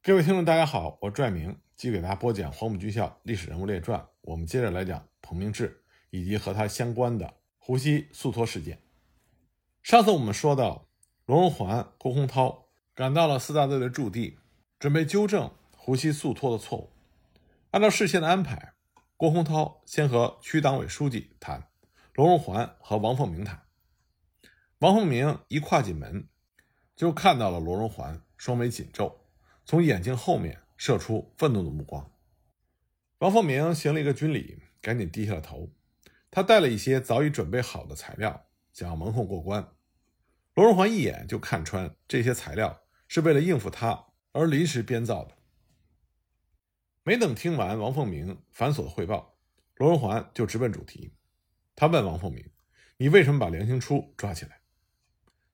各位听众，大家好，我拽明继续给大家播讲《黄埔军校历史人物列传》，我们接着来讲彭明志以及和他相关的胡锡速托事件。上次我们说到，罗荣桓、郭洪涛赶到了四大队的驻地，准备纠正胡锡速托的错误。按照事先的安排，郭洪涛先和区党委书记谈，罗荣桓和王凤鸣谈。王凤鸣一跨进门，就看到了罗荣桓双眉紧皱。从眼睛后面射出愤怒的目光。王凤鸣行了一个军礼，赶紧低下了头。他带了一些早已准备好的材料，想要蒙混过关。罗荣桓一眼就看穿这些材料是为了应付他而临时编造的。没等听完王凤鸣繁琐的汇报，罗荣桓就直奔主题。他问王凤鸣：“你为什么把梁兴初抓起来？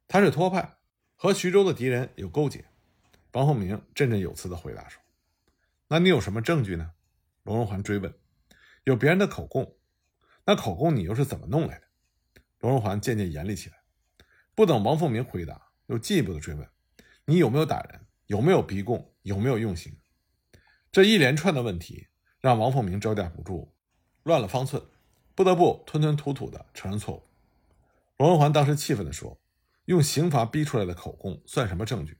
他是托派，和徐州的敌人有勾结。”王凤鸣振振有词地回答说：“那你有什么证据呢？”罗荣桓追问：“有别人的口供，那口供你又是怎么弄来的？”罗荣桓渐渐严厉起来。不等王凤鸣回答，又进一步的追问：“你有没有打人？有没有逼供？有没有用刑？”这一连串的问题让王凤鸣招架不住，乱了方寸，不得不吞吞吐吐地承认错误。罗荣桓当时气愤地说：“用刑罚逼出来的口供算什么证据？”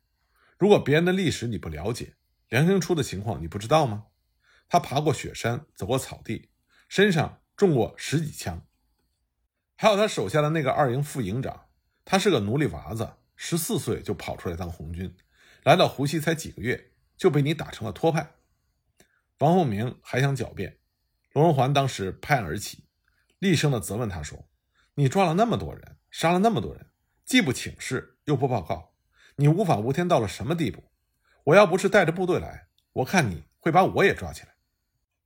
如果别人的历史你不了解，梁兴初的情况你不知道吗？他爬过雪山，走过草地，身上中过十几枪。还有他手下的那个二营副营长，他是个奴隶娃子，十四岁就跑出来当红军，来到湖西才几个月，就被你打成了托派。王凤鸣还想狡辩，罗荣桓当时拍案而起，厉声的责问他说：“你抓了那么多人，杀了那么多人，既不请示，又不报告。”你无法无天到了什么地步？我要不是带着部队来，我看你会把我也抓起来。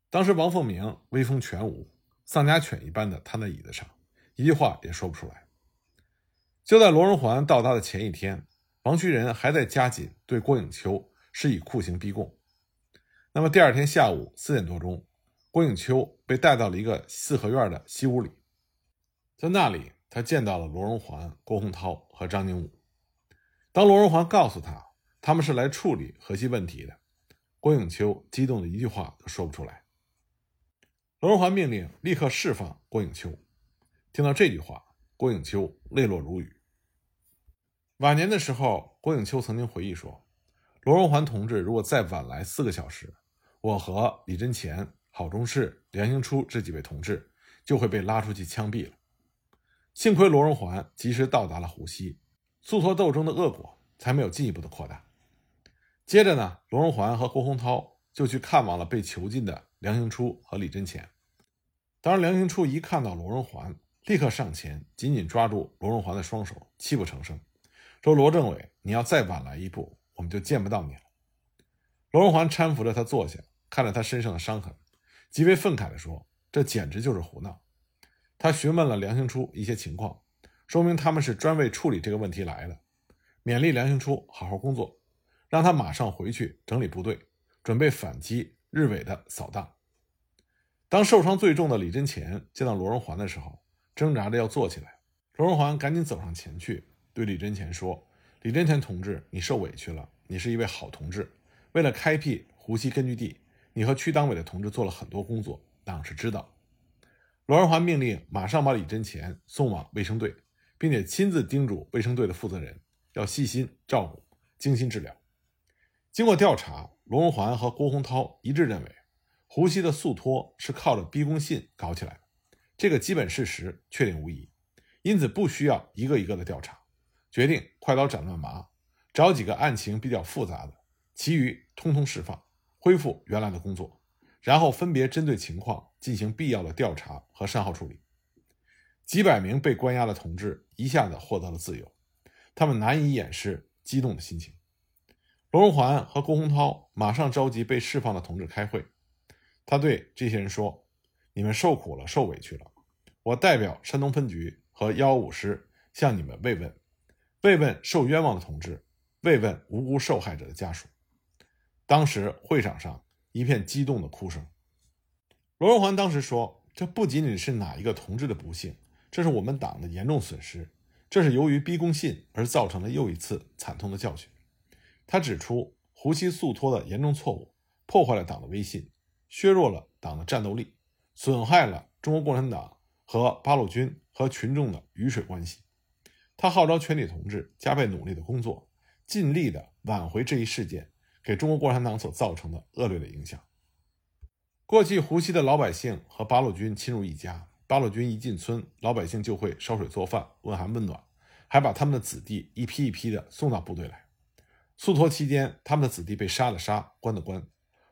当时王凤鸣威风全无，丧家犬一般的瘫在椅子上，一句话也说不出来。就在罗荣桓到达的前一天，王渠仁还在加紧对郭影秋施以酷刑逼供。那么第二天下午四点多钟，郭影秋被带到了一个四合院的西屋里，在那里他见到了罗荣桓、郭洪涛和张宁武。当罗荣桓告诉他他们是来处理河西问题的，郭永秋激动的一句话都说不出来。罗荣桓命令立刻释放郭永秋。听到这句话，郭永秋泪落如雨。晚年的时候，郭永秋曾经回忆说：“罗荣桓同志如果再晚来四个小时，我和李贞乾、郝忠士、梁兴初这几位同志就会被拉出去枪毙了。”幸亏罗荣桓及时到达了湖西。诉托斗争的恶果才没有进一步的扩大。接着呢，罗荣桓和郭洪涛就去看望了被囚禁的梁兴初和李贞前。当然，梁兴初一看到罗荣桓，立刻上前紧紧抓住罗荣桓的双手，泣不成声，说：“罗政委，你要再晚来一步，我们就见不到你了。”罗荣桓搀扶着他坐下，看着他身上的伤痕，极为愤慨地说：“这简直就是胡闹。”他询问了梁兴初一些情况。说明他们是专为处理这个问题来的，勉励梁兴初好好工作，让他马上回去整理部队，准备反击日伪的扫荡。当受伤最重的李贞前见到罗荣桓的时候，挣扎着要坐起来，罗荣桓赶紧走上前去，对李贞前说：“李贞前同志，你受委屈了，你是一位好同志，为了开辟湖西根据地，你和区党委的同志做了很多工作，党是知道。”罗荣桓命令马上把李贞前送往卫生队。并且亲自叮嘱卫生队的负责人要细心照顾、精心治疗。经过调查，罗荣桓和郭洪涛一致认为，胡锡的诉托是靠着逼供信搞起来的，这个基本事实确定无疑，因此不需要一个一个的调查，决定快刀斩乱麻，找几个案情比较复杂的，其余通通释放，恢复原来的工作，然后分别针对情况进行必要的调查和善后处理。几百名被关押的同志一下子获得了自由，他们难以掩饰激动的心情。罗荣桓和郭洪涛马上召集被释放的同志开会，他对这些人说：“你们受苦了，受委屈了，我代表山东分局和幺五师向你们慰问，慰问受冤枉的同志，慰问无辜受害者的家属。”当时会场上一片激动的哭声。罗荣桓当时说：“这不仅仅是哪一个同志的不幸。”这是我们党的严重损失，这是由于逼供信而造成的又一次惨痛的教训。他指出，胡锡速托的严重错误，破坏了党的威信，削弱了党的战斗力，损害了中国共产党和八路军和群众的鱼水关系。他号召全体同志加倍努力的工作，尽力的挽回这一事件给中国共产党所造成的恶劣的影响。过去，湖西的老百姓和八路军亲如一家，八路军一进村，老百姓就会烧水做饭、问寒问暖，还把他们的子弟一批一批的送到部队来。速托期间，他们的子弟被杀的杀，关的关，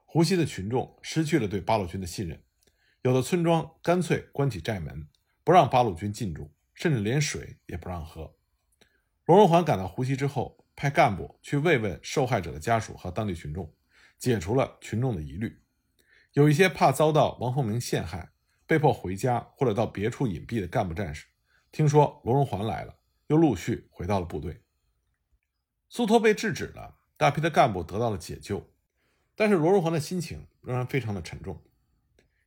湖西的群众失去了对八路军的信任，有的村庄干脆关起寨门，不让八路军进驻，甚至连水也不让喝。罗荣桓赶到湖西之后，派干部去慰问受害者的家属和当地群众，解除了群众的疑虑。有一些怕遭到王凤鸣陷害，被迫回家或者到别处隐蔽的干部战士，听说罗荣桓来了，又陆续回到了部队。苏托被制止了，大批的干部得到了解救，但是罗荣桓的心情仍然非常的沉重。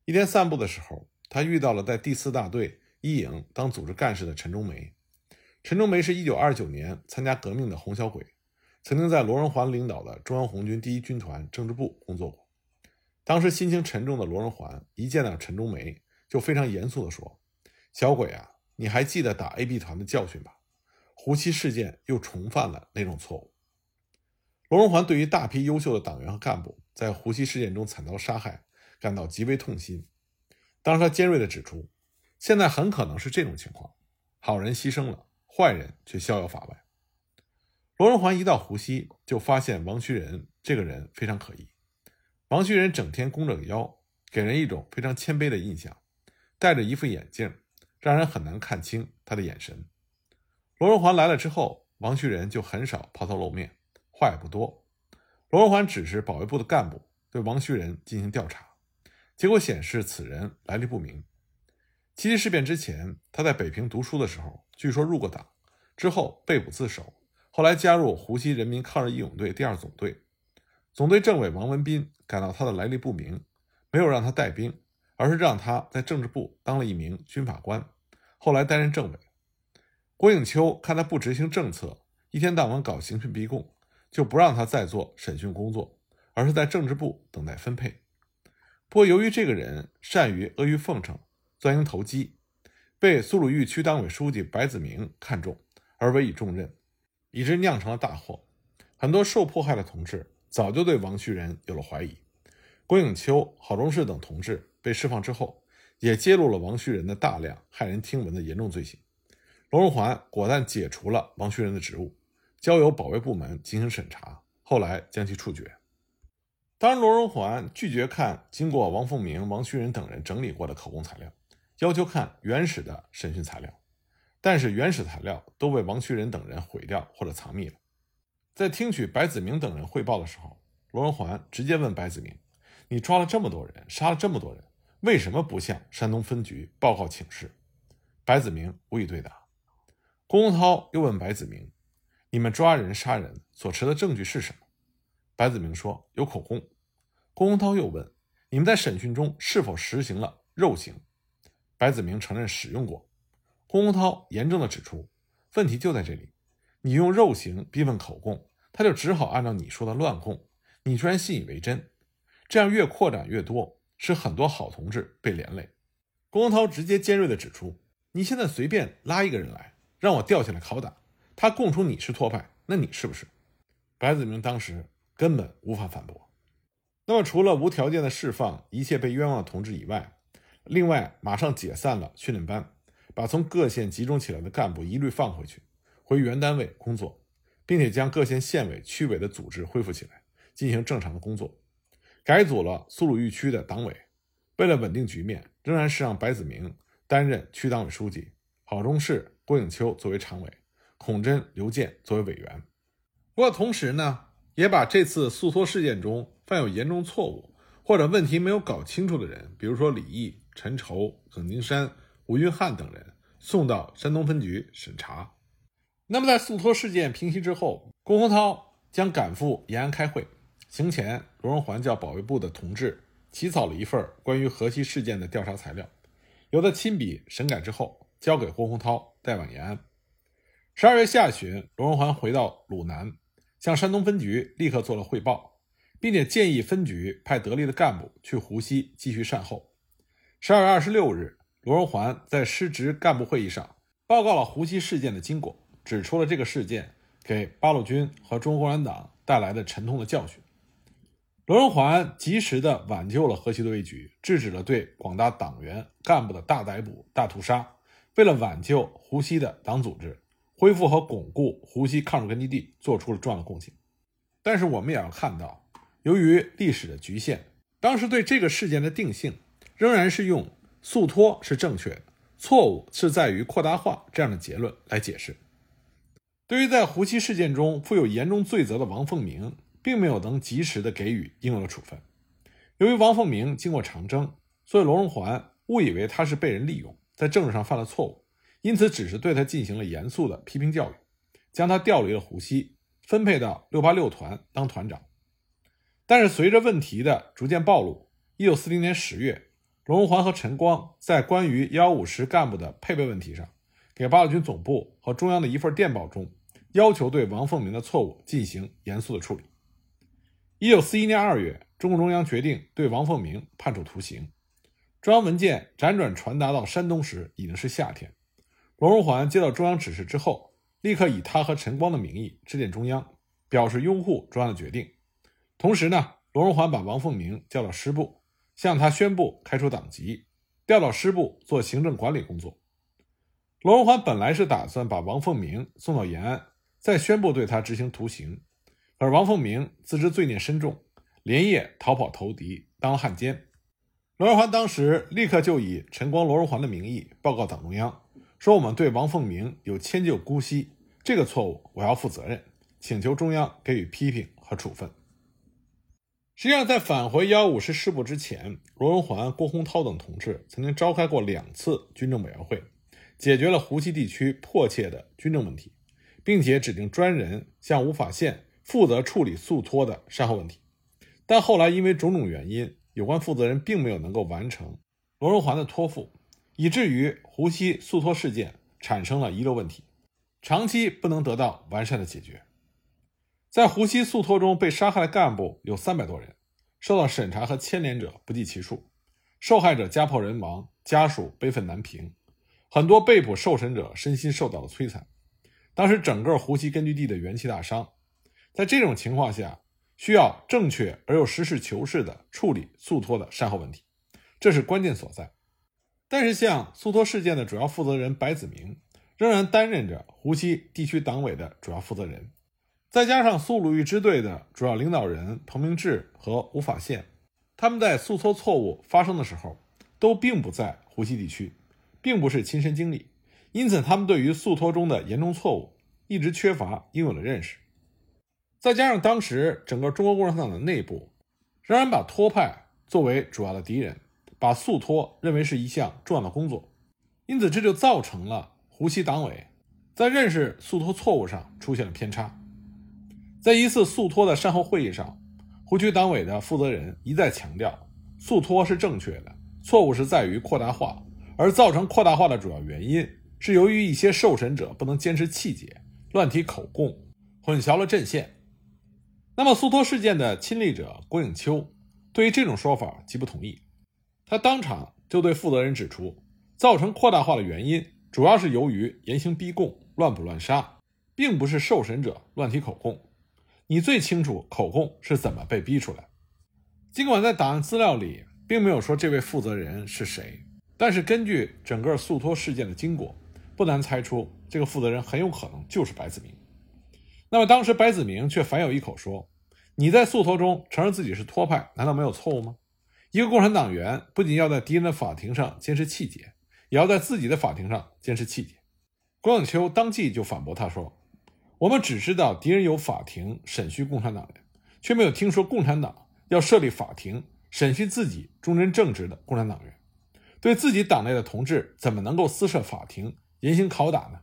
一天散步的时候，他遇到了在第四大队一营当组织干事的陈忠梅。陈忠梅是一九二九年参加革命的红小鬼，曾经在罗荣桓领导的中央红军第一军团政治部工作过。当时心情沉重的罗荣桓一见到陈忠梅，就非常严肃地说：“小鬼啊，你还记得打 A、B 团的教训吧？胡七事件又重犯了那种错误。”罗荣桓对于大批优秀的党员和干部在胡七事件中惨遭杀害感到极为痛心。当时他尖锐地指出：“现在很可能是这种情况，好人牺牲了。”坏人却逍遥法外。罗荣桓一到湖西，就发现王须仁这个人非常可疑。王须仁整天弓着腰，给人一种非常谦卑的印象，戴着一副眼镜，让人很难看清他的眼神。罗荣桓来了之后，王旭仁就很少抛头露面，话也不多。罗荣桓指示保卫部的干部对王旭仁进行调查，结果显示此人来历不明。七七事变之前，他在北平读书的时候。据说入过党，之后被捕自首，后来加入湖西人民抗日义勇队第二总队。总队政委王文斌感到他的来历不明，没有让他带兵，而是让他在政治部当了一名军法官，后来担任政委。郭应秋看他不执行政策，一天到晚搞刑讯逼供，就不让他再做审讯工作，而是在政治部等待分配。不过由于这个人善于阿谀奉承、钻营投机。被苏鲁豫区党委书记白子明看中，而委以重任，以致酿成了大祸。很多受迫害的同志早就对王旭仁有了怀疑。郭应秋、郝忠士等同志被释放之后，也揭露了王旭仁的大量骇人听闻的严重罪行。罗荣桓果断解除了王旭仁的职务，交由保卫部门进行审查，后来将其处决。当，罗荣桓拒绝看经过王凤鸣、王旭仁等人整理过的口供材料。要求看原始的审讯材料，但是原始材料都被王旭仁等人毁掉或者藏匿了。在听取白子明等人汇报的时候，罗荣桓直接问白子明：“你抓了这么多人，杀了这么多人，为什么不向山东分局报告请示？”白子明无以对答。郭洪涛又问白子明：“你们抓人杀人所持的证据是什么？”白子明说：“有口供。”郭洪涛又问：“你们在审讯中是否实行了肉刑？”白子明承认使用过，郭洪涛严正的指出，问题就在这里，你用肉刑逼问口供，他就只好按照你说的乱供，你居然信以为真，这样越扩展越多，使很多好同志被连累。龚洪涛直接尖锐的指出，你现在随便拉一个人来，让我吊起来拷打，他供出你是托派，那你是不是？白子明当时根本无法反驳。那么除了无条件的释放一切被冤枉的同志以外，另外，马上解散了训练班，把从各县集中起来的干部一律放回去，回原单位工作，并且将各县县委、区委的组织恢复起来，进行正常的工作。改组了苏鲁豫区的党委，为了稳定局面，仍然是让白子明担任区党委书记，郝忠士、郭应秋作为常委，孔真、刘健作为委员。不过同时呢，也把这次诉托事件中犯有严重错误或者问题没有搞清楚的人，比如说李毅。陈筹、耿金山、吴云汉等人送到山东分局审查。那么，在诉托事件平息之后，龚洪涛将赶赴延安开会。行前，罗荣桓叫保卫部的同志起草了一份关于河西事件的调查材料，由他亲笔审改之后，交给郭洪涛带往延安。十二月下旬，罗荣桓回到鲁南，向山东分局立刻做了汇报，并且建议分局派得力的干部去湖西继续善后。十二月二十六日，罗荣桓在失职干部会议上报告了湖西事件的经过，指出了这个事件给八路军和中国共产党带来的沉痛的教训。罗荣桓及时地挽救了河西的危局，制止了对广大党员干部的大逮捕、大屠杀，为了挽救湖西的党组织、恢复和巩固湖西抗日根据地，做出了重要的贡献。但是，我们也要看到，由于历史的局限，当时对这个事件的定性。仍然是用诉脱是正确的，错误是在于扩大化这样的结论来解释。对于在湖西事件中负有严重罪责的王凤鸣，并没有能及时的给予应有的处分。由于王凤鸣经过长征，所以罗荣桓误以为他是被人利用，在政治上犯了错误，因此只是对他进行了严肃的批评教育，将他调离了湖西，分配到六八六团当团长。但是随着问题的逐渐暴露，一九四零年十月。罗荣桓和陈光在关于幺五师干部的配备问题上，给八路军总部和中央的一份电报中，要求对王凤鸣的错误进行严肃的处理。一九四一年二月，中共中央决定对王凤鸣判处徒刑。中央文件辗转传达到山东时，已经是夏天。罗荣桓接到中央指示之后，立刻以他和陈光的名义致电中央，表示拥护中央的决定。同时呢，罗荣桓把王凤鸣叫到师部。向他宣布开除党籍，调到师部做行政管理工作。罗荣桓本来是打算把王凤鸣送到延安，再宣布对他执行徒刑，而王凤鸣自知罪孽深重，连夜逃跑投敌，当了汉奸。罗荣桓当时立刻就以陈光、罗荣桓的名义报告党中央，说我们对王凤鸣有迁就姑息，这个错误我要负责任，请求中央给予批评和处分。实际上，在返回幺五师师部之前，罗荣桓、郭洪涛等同志曾经召开过两次军政委员会，解决了湖西地区迫切的军政问题，并且指定专人向吴法宪负责处理速托的善后问题。但后来因为种种原因，有关负责人并没有能够完成罗荣桓的托付，以至于湖西速托事件产生了遗留问题，长期不能得到完善的解决。在湖西速托中被杀害的干部有三百多人，受到审查和牵连者不计其数，受害者家破人亡，家属悲愤难平，很多被捕受审者身心受到了摧残。当时整个湖西根据地的元气大伤，在这种情况下，需要正确而又实事求是地处理速脱的善后问题，这是关键所在。但是，像速脱事件的主要负责人白子明，仍然担任着湖西地区党委的主要负责人。再加上苏鲁豫支队的主要领导人彭明志和吴法宪，他们在速脱错误发生的时候，都并不在湖西地区，并不是亲身经历，因此他们对于速脱中的严重错误一直缺乏应有的认识。再加上当时整个中国共产党的内部仍然把托派作为主要的敌人，把速托认为是一项重要的工作，因此这就造成了湖西党委在认识速脱错误上出现了偏差。在一次速托的善后会议上，湖区党委的负责人一再强调，速托是正确的，错误是在于扩大化，而造成扩大化的主要原因是由于一些受审者不能坚持气节，乱提口供，混淆了阵线。那么，速脱事件的亲历者郭应秋对于这种说法极不同意，他当场就对负责人指出，造成扩大化的原因主要是由于严刑逼供、乱捕乱杀，并不是受审者乱提口供。你最清楚口供是怎么被逼出来。尽管在档案资料里并没有说这位负责人是谁，但是根据整个诉托事件的经过，不难猜出这个负责人很有可能就是白子明。那么当时白子明却反有一口说：“你在诉脱中承认自己是托派，难道没有错误吗？一个共产党员不仅要在敌人的法庭上坚持气节，也要在自己的法庭上坚持气节。”郭永秋当即就反驳他说。我们只知道敌人有法庭审讯共产党人，却没有听说共产党要设立法庭审讯自己忠贞正直的共产党员。对自己党内的同志，怎么能够私设法庭严刑拷打呢？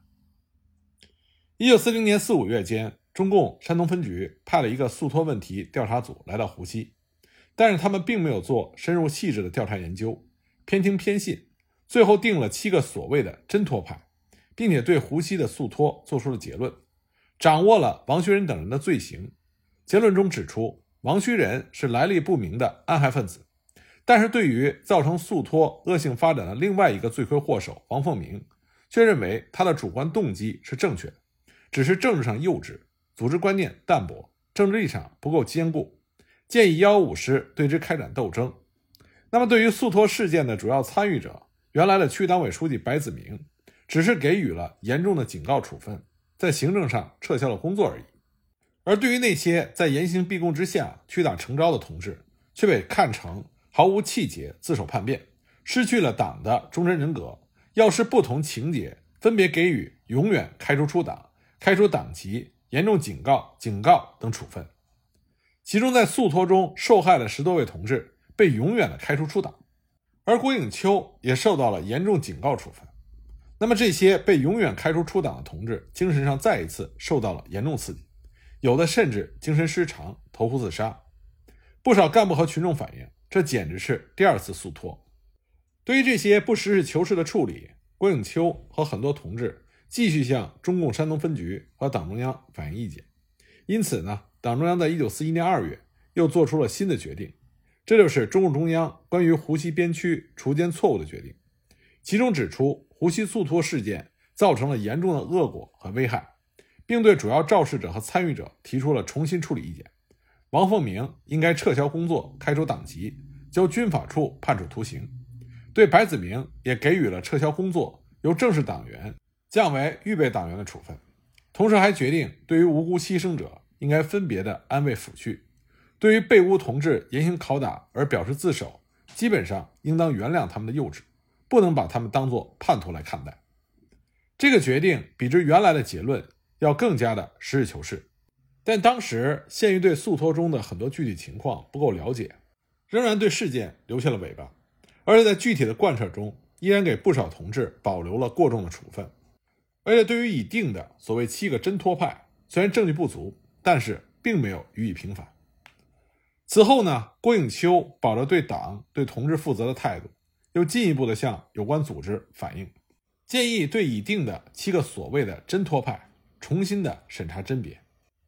一九四零年四五月间，中共山东分局派了一个诉托问题调查组来到湖西，但是他们并没有做深入细致的调查研究，偏听偏信，最后定了七个所谓的真托派，并且对湖西的诉托做出了结论。掌握了王学仁等人的罪行，结论中指出，王须仁是来历不明的暗害分子，但是对于造成诉托恶性发展的另外一个罪魁祸首王凤鸣，却认为他的主观动机是正确的，只是政治上幼稚，组织观念淡薄，政治立场不够坚固，建议幺五师对之开展斗争。那么，对于速脱事件的主要参与者，原来的区党委书记白子明，只是给予了严重的警告处分，在行政上撤销了工作而已。而对于那些在严刑逼供之下屈打成招的同志，却被看成毫无气节、自首叛变，失去了党的终身人格。要是不同情节，分别给予永远开除出党、开除党籍、严重警告、警告等处分。其中，在诉托中受害的十多位同志。被永远的开除出党，而郭应秋也受到了严重警告处分。那么这些被永远开除出党的同志，精神上再一次受到了严重刺激，有的甚至精神失常，投湖自杀。不少干部和群众反映，这简直是第二次诉托。对于这些不实事求是的处理，郭应秋和很多同志继续向中共山东分局和党中央反映意见。因此呢，党中央在一九四一年二月又做出了新的决定。这就是中共中央关于湖西边区锄奸错误的决定，其中指出湖西速脱事件造成了严重的恶果和危害，并对主要肇事者和参与者提出了重新处理意见。王凤鸣应该撤销工作、开除党籍、交军法处判处徒刑。对白子明也给予了撤销工作、由正式党员降为预备党员的处分，同时还决定对于无辜牺牲者应该分别的安慰抚恤。对于被诬同志严刑拷打而表示自首，基本上应当原谅他们的幼稚，不能把他们当作叛徒来看待。这个决定比之原来的结论要更加的实事求是，但当时限于对诉托中的很多具体情况不够了解，仍然对事件留下了尾巴，而且在具体的贯彻中，依然给不少同志保留了过重的处分。而且对于已定的所谓七个真脱派，虽然证据不足，但是并没有予以平反。此后呢，郭应秋保着对党、对同志负责的态度，又进一步的向有关组织反映，建议对已定的七个所谓的真托派重新的审查甄别，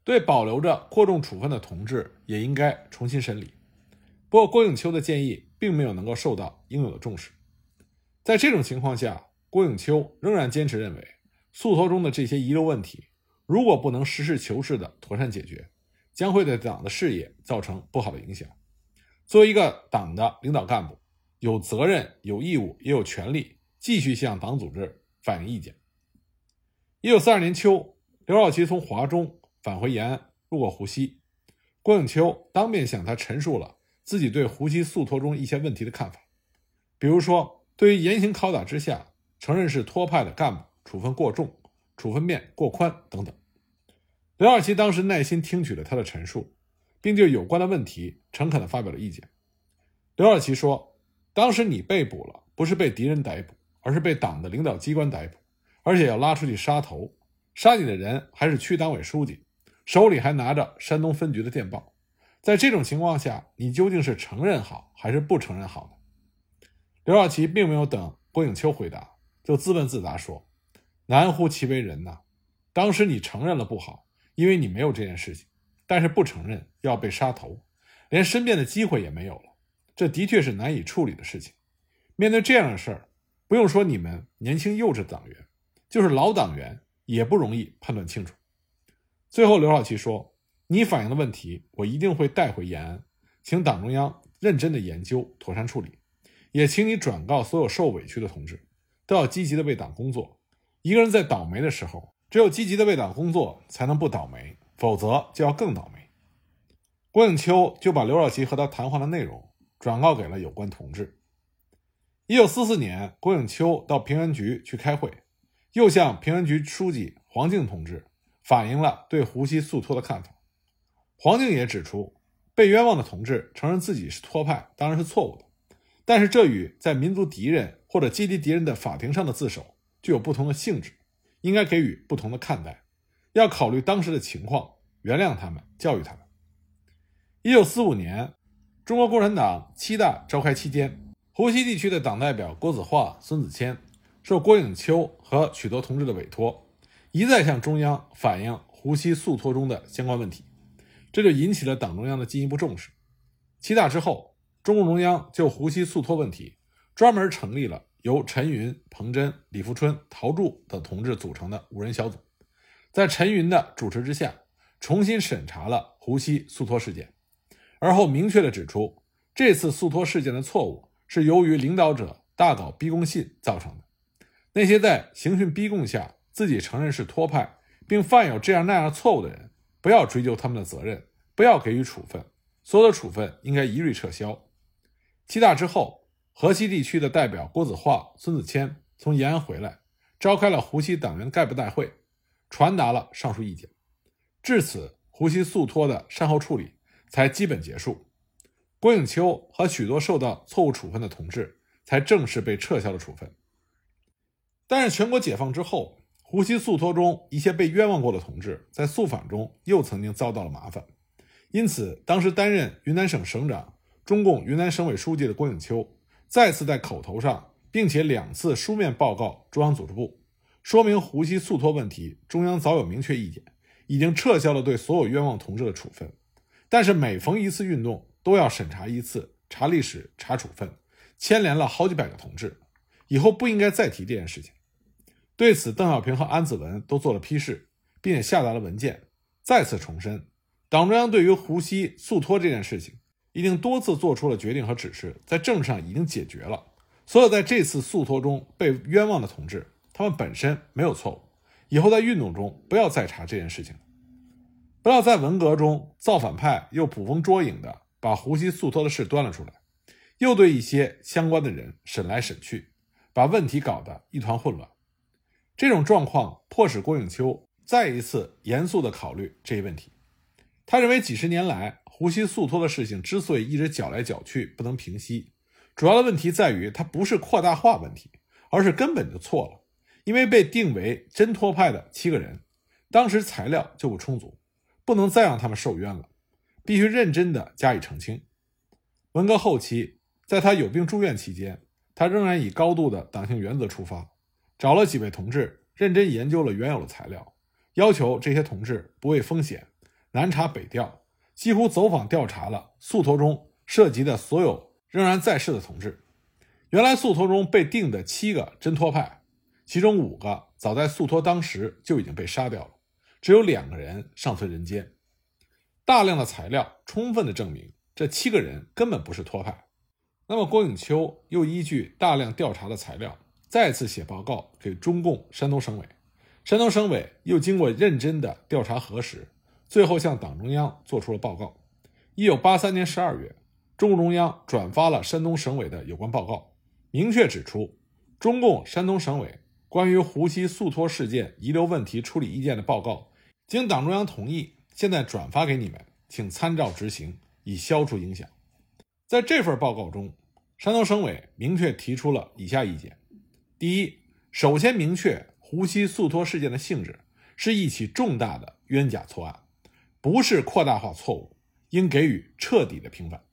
对保留着过重处分的同志也应该重新审理。不过，郭应秋的建议并没有能够受到应有的重视。在这种情况下，郭应秋仍然坚持认为，诉托中的这些遗留问题，如果不能实事求是的妥善解决。将会对党的事业造成不好的影响。作为一个党的领导干部，有责任、有义务，也有权利继续向党组织反映意见。一九四二年秋，刘少奇从华中返回延安，路过湖西，郭永秋当面向他陈述了自己对湖西诉脱中一些问题的看法，比如说，对于严刑拷打之下承认是托派的干部处分过重、处分面过宽等等。刘少奇当时耐心听取了他的陈述，并就有关的问题诚恳地发表了意见。刘少奇说：“当时你被捕了，不是被敌人逮捕，而是被党的领导机关逮捕，而且要拉出去杀头。杀你的人还是区党委书记，手里还拿着山东分局的电报。在这种情况下，你究竟是承认好还是不承认好呢？”刘少奇并没有等郭应秋回答，就自问自答说：“难乎其为人呐！当时你承认了不好。”因为你没有这件事情，但是不承认要被杀头，连申辩的机会也没有了，这的确是难以处理的事情。面对这样的事儿，不用说你们年轻幼稚的党员，就是老党员也不容易判断清楚。最后，刘少奇说：“你反映的问题，我一定会带回延安，请党中央认真的研究，妥善处理。也请你转告所有受委屈的同志，都要积极的为党工作。一个人在倒霉的时候。”只有积极的为党工作，才能不倒霉，否则就要更倒霉。郭应秋就把刘少奇和他谈话的内容转告给了有关同志。一九四四年，郭应秋到平原局去开会，又向平原局书记黄敬同志反映了对湖西速脱的看法。黄敬也指出，被冤枉的同志承认自己是托派，当然是错误的，但是这与在民族敌人或者阶级敌人的法庭上的自首具有不同的性质。应该给予不同的看待，要考虑当时的情况，原谅他们，教育他们。一九四五年，中国共产党七大召开期间，湖西地区的党代表郭子化、孙子谦受郭应秋和许多同志的委托，一再向中央反映湖西诉脱中的相关问题，这就引起了党中央的进一步重视。七大之后，中共中央就湖西诉托问题专门成立了由陈云、彭真、李富春、陶铸等同志组成的五人小组，在陈云的主持之下，重新审查了胡锡速托事件，而后明确地指出，这次速托事件的错误是由于领导者大搞逼供信造成的。那些在刑讯逼供下自己承认是托派，并犯有这样那样错误的人，不要追究他们的责任，不要给予处分，所有的处分应该一律撤销。七大之后，河西地区的代表郭子化、孙子谦从延安回来，召开了湖西党员概部大会，传达了上述意见。至此，湖西诉托的善后处理才基本结束，郭永秋和许多受到错误处分的同志才正式被撤销了处分。但是，全国解放之后，湖西诉托中一些被冤枉过的同志，在肃反中又曾经遭到了麻烦，因此，当时担任云南省省长、中共云南省委书记的郭永秋，再次在口头上，并且两次书面报告中央组织部，说明湖西速托问题，中央早有明确意见，已经撤销了对所有冤枉同志的处分，但是每逢一次运动，都要审查一次，查历史，查处分，牵连了好几百个同志，以后不应该再提这件事情。对此，邓小平和安子文都做了批示，并且下达了文件，再次重申，党中央对于胡锡速托这件事情，已经多次做出了决定和指示，在政治上已经解决了。所有在这次诉托中被冤枉的同志，他们本身没有错误，以后在运动中不要再查这件事情，不要在文革中造反派又捕风捉影的把胡锡诉托的事端了出来，又对一些相关的人审来审去，把问题搞得一团混乱。这种状况迫使郭永秋再一次严肃地考虑这一问题。他认为，几十年来胡锡速托的事情之所以一直搅来搅去不能平息，主要的问题在于它不是扩大化问题，而是根本就错了。因为被定为真托派的七个人，当时材料就不充足，不能再让他们受冤了，必须认真地加以澄清。文革后期，在他有病住院期间，他仍然以高度的党性原则出发。找了几位同志，认真研究了原有的材料，要求这些同志不畏风险，南查北调，几乎走访调查了宿托中涉及的所有仍然在世的同志。原来宿托中被定的七个真托派，其中五个早在宿托当时就已经被杀掉了，只有两个人尚存人间。大量的材料充分的证明这七个人根本不是托派。那么郭永秋又依据大量调查的材料。再次写报告给中共山东省委，山东省委又经过认真的调查核实，最后向党中央做出了报告。一九八三年十二月，中共中央转发了山东省委的有关报告，明确指出，中共山东省委关于湖西速托事件遗留问题处理意见的报告，经党中央同意，现在转发给你们，请参照执行，以消除影响。在这份报告中，山东省委明确提出了以下意见。第一，首先明确湖西速托事件的性质是一起重大的冤假错案，不是扩大化错误，应给予彻底的平反。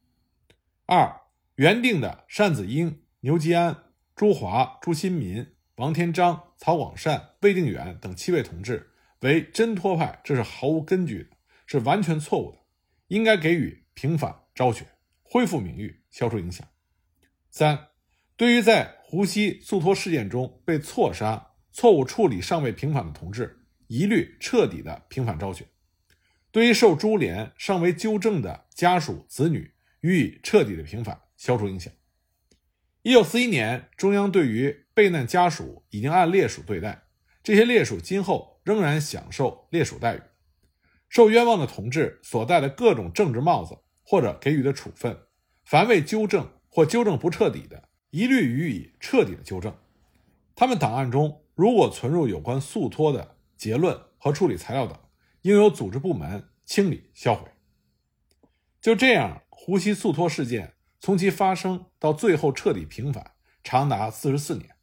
二，原定的单子英、牛吉安、朱华、朱新民、王天章、曹广善、魏定远等七位同志为真托派，这是毫无根据的，是完全错误的，应该给予平反昭雪，恢复名誉，消除影响。三。对于在湖西速托事件中被错杀、错误处理尚未平反的同志，一律彻底的平反昭雪；对于受株连尚未纠正的家属子女，予以彻底的平反，消除影响。一九四一年，中央对于被难家属已经按列属对待，这些烈属今后仍然享受烈属待遇。受冤枉的同志所戴的各种政治帽子或者给予的处分，凡未纠正或纠正不彻底的，一律予以彻底的纠正。他们档案中如果存入有关诉托的结论和处理材料等，应由组织部门清理销毁。就这样，胡锡速托事件从其发生到最后彻底平反，长达四十四年。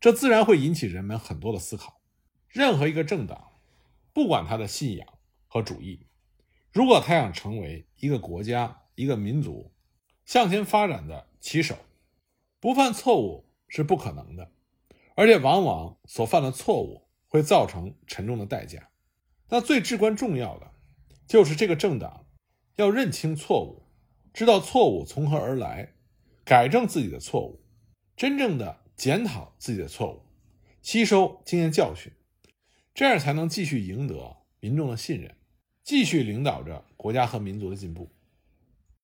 这自然会引起人们很多的思考。任何一个政党，不管他的信仰和主义，如果他想成为一个国家、一个民族向前发展的旗手，不犯错误是不可能的，而且往往所犯的错误会造成沉重的代价。那最至关重要的，就是这个政党要认清错误，知道错误从何而来，改正自己的错误，真正的检讨自己的错误，吸收经验教训，这样才能继续赢得民众的信任，继续领导着国家和民族的进步。